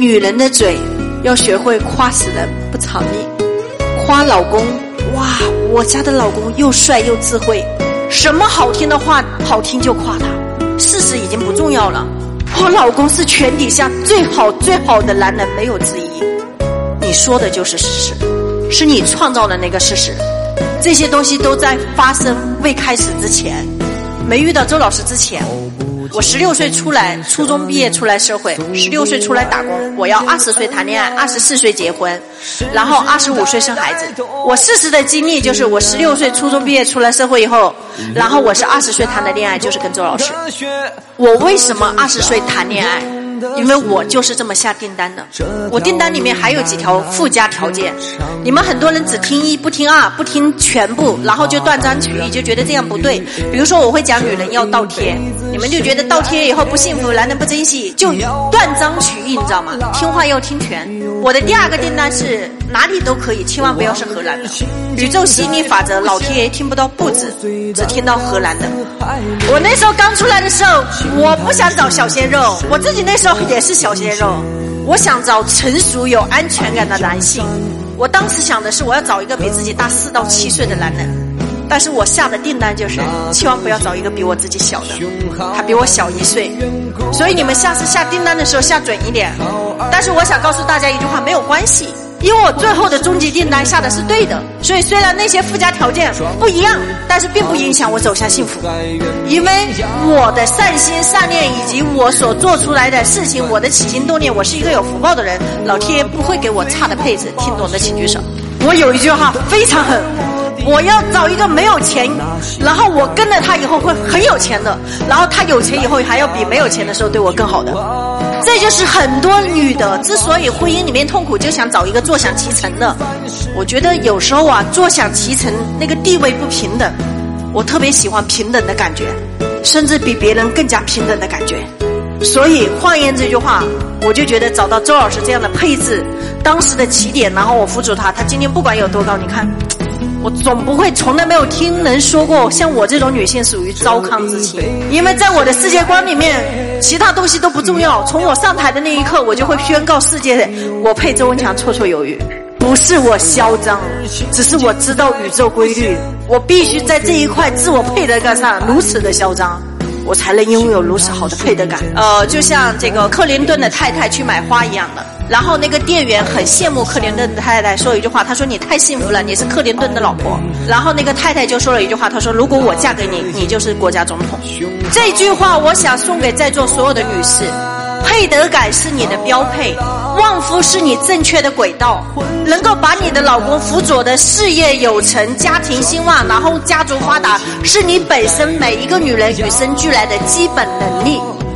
女人的嘴要学会夸死人不偿命，夸老公哇，我家的老公又帅又智慧，什么好听的话好听就夸他，事实已经不重要了。我老公是全底下最好最好的男人，没有之一。你说的就是事实，是你创造的那个事实。这些东西都在发生未开始之前，没遇到周老师之前。我十六岁出来，初中毕业出来社会，十六岁出来打工。我要二十岁谈恋爱，二十四岁结婚，然后二十五岁生孩子。我事实的经历就是，我十六岁初中毕业出来社会以后，然后我是二十岁谈的恋爱，就是跟周老师。我为什么二十岁谈恋爱？因为我就是这么下订单的，我订单里面还有几条附加条件，你们很多人只听一不听二不听全部，然后就断章取义，就觉得这样不对。比如说我会讲女人要倒贴，你们就觉得倒贴以后不幸福，男人不珍惜，就断章取义，你知道吗？听话要听全。我的第二个订单是哪里都可以，千万不要是荷兰的。宇宙吸引力法则，老天爷听不到不止，只听到荷兰的。我那时候刚出来的时候，我不想找小鲜肉，我自己那时候。也是小鲜肉，我想找成熟有安全感的男性。我当时想的是，我要找一个比自己大四到七岁的男人。但是我下的订单就是，千万不要找一个比我自己小的，他比我小一岁。所以你们下次下订单的时候下准一点。但是我想告诉大家一句话，没有关系。因为我最后的终极订单下的是对的，所以虽然那些附加条件不一样，但是并不影响我走向幸福。因为我的善心善念以及我所做出来的事情，我的起心动念，我是一个有福报的人，老天爷不会给我差的配置。听懂的请举手。我有一句话非常狠，我要找一个没有钱，然后我跟了他以后会很有钱的，然后他有钱以后还要比没有钱的时候对我更好的。这就是很多女的之所以婚姻里面痛苦，就想找一个坐享其成的。我觉得有时候啊，坐享其成那个地位不平等，我特别喜欢平等的感觉，甚至比别人更加平等的感觉。所以换言这句话，我就觉得找到周老师这样的配置，当时的起点，然后我辅助他，他今天不管有多高，你看。我总不会从来没有听人说过，像我这种女性属于糟糠之妻，因为在我的世界观里面，其他东西都不重要。从我上台的那一刻，我就会宣告世界：我配周文强绰绰有余。不是我嚣张，只是我知道宇宙规律，我必须在这一块自我配得感上如此的嚣张。我才能拥有如此好的配得感。呃，就像这个克林顿的太太去买花一样的。然后那个店员很羡慕克林顿的太太，说一句话，他说你太幸福了，你是克林顿的老婆。然后那个太太就说了一句话，她说如果我嫁给你，你就是国家总统。这句话我想送给在座所有的女士。配得感是你的标配，旺夫是你正确的轨道，能够把你的老公辅佐的事业有成、家庭兴旺，然后家族发达，是你本身每一个女人与生俱来的基本能力。